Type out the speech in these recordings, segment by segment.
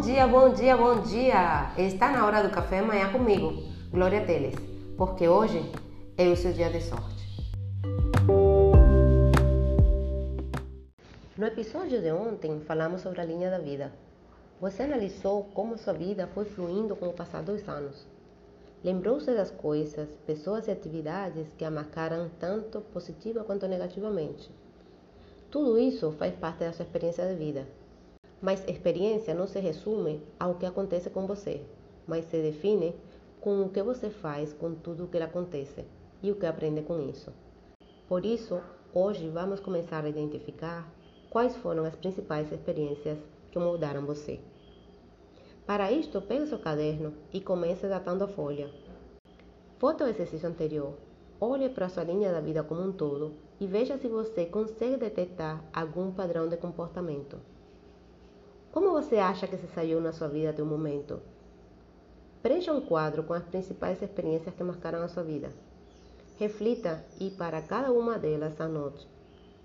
Bom dia, bom dia, bom dia! Está na hora do café amanhã comigo, Glória Teles, porque hoje é o seu dia de sorte. No episódio de ontem falamos sobre a linha da vida. Você analisou como sua vida foi fluindo com o passar dos anos. Lembrou-se das coisas, pessoas e atividades que a marcaram tanto positiva quanto negativamente. Tudo isso faz parte da sua experiência de vida. Mas experiência não se resume ao que acontece com você, mas se define com o que você faz com tudo o que acontece e o que aprende com isso. Por isso, hoje vamos começar a identificar quais foram as principais experiências que moldaram você. Para isto, pegue seu caderno e comece datando a folha. Volte ao exercício anterior. Olhe para sua linha da vida como um todo e veja se você consegue detectar algum padrão de comportamento. Como você acha que se saiu na sua vida até o momento? Preencha um quadro com as principais experiências que marcaram a sua vida. Reflita e para cada uma delas anote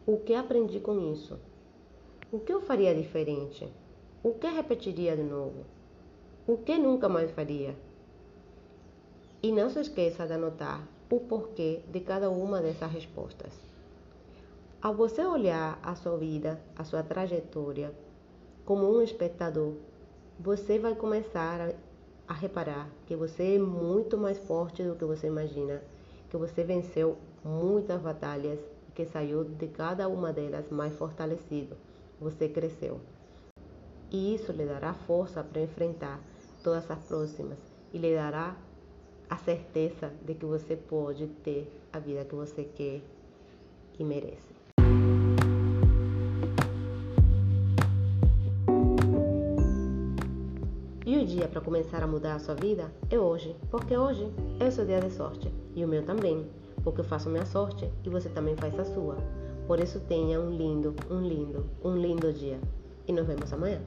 o que aprendi com isso. O que eu faria diferente? O que repetiria de novo? O que nunca mais faria? E não se esqueça de anotar o porquê de cada uma dessas respostas. Ao você olhar a sua vida, a sua trajetória, como um espectador, você vai começar a, a reparar que você é muito mais forte do que você imagina, que você venceu muitas batalhas e que saiu de cada uma delas mais fortalecido. Você cresceu. E isso lhe dará força para enfrentar todas as próximas e lhe dará a certeza de que você pode ter a vida que você quer e merece. E o dia para começar a mudar a sua vida é hoje, porque hoje é o seu dia de sorte e o meu também, porque eu faço minha sorte e você também faz a sua. Por isso tenha um lindo, um lindo, um lindo dia. E nos vemos amanhã.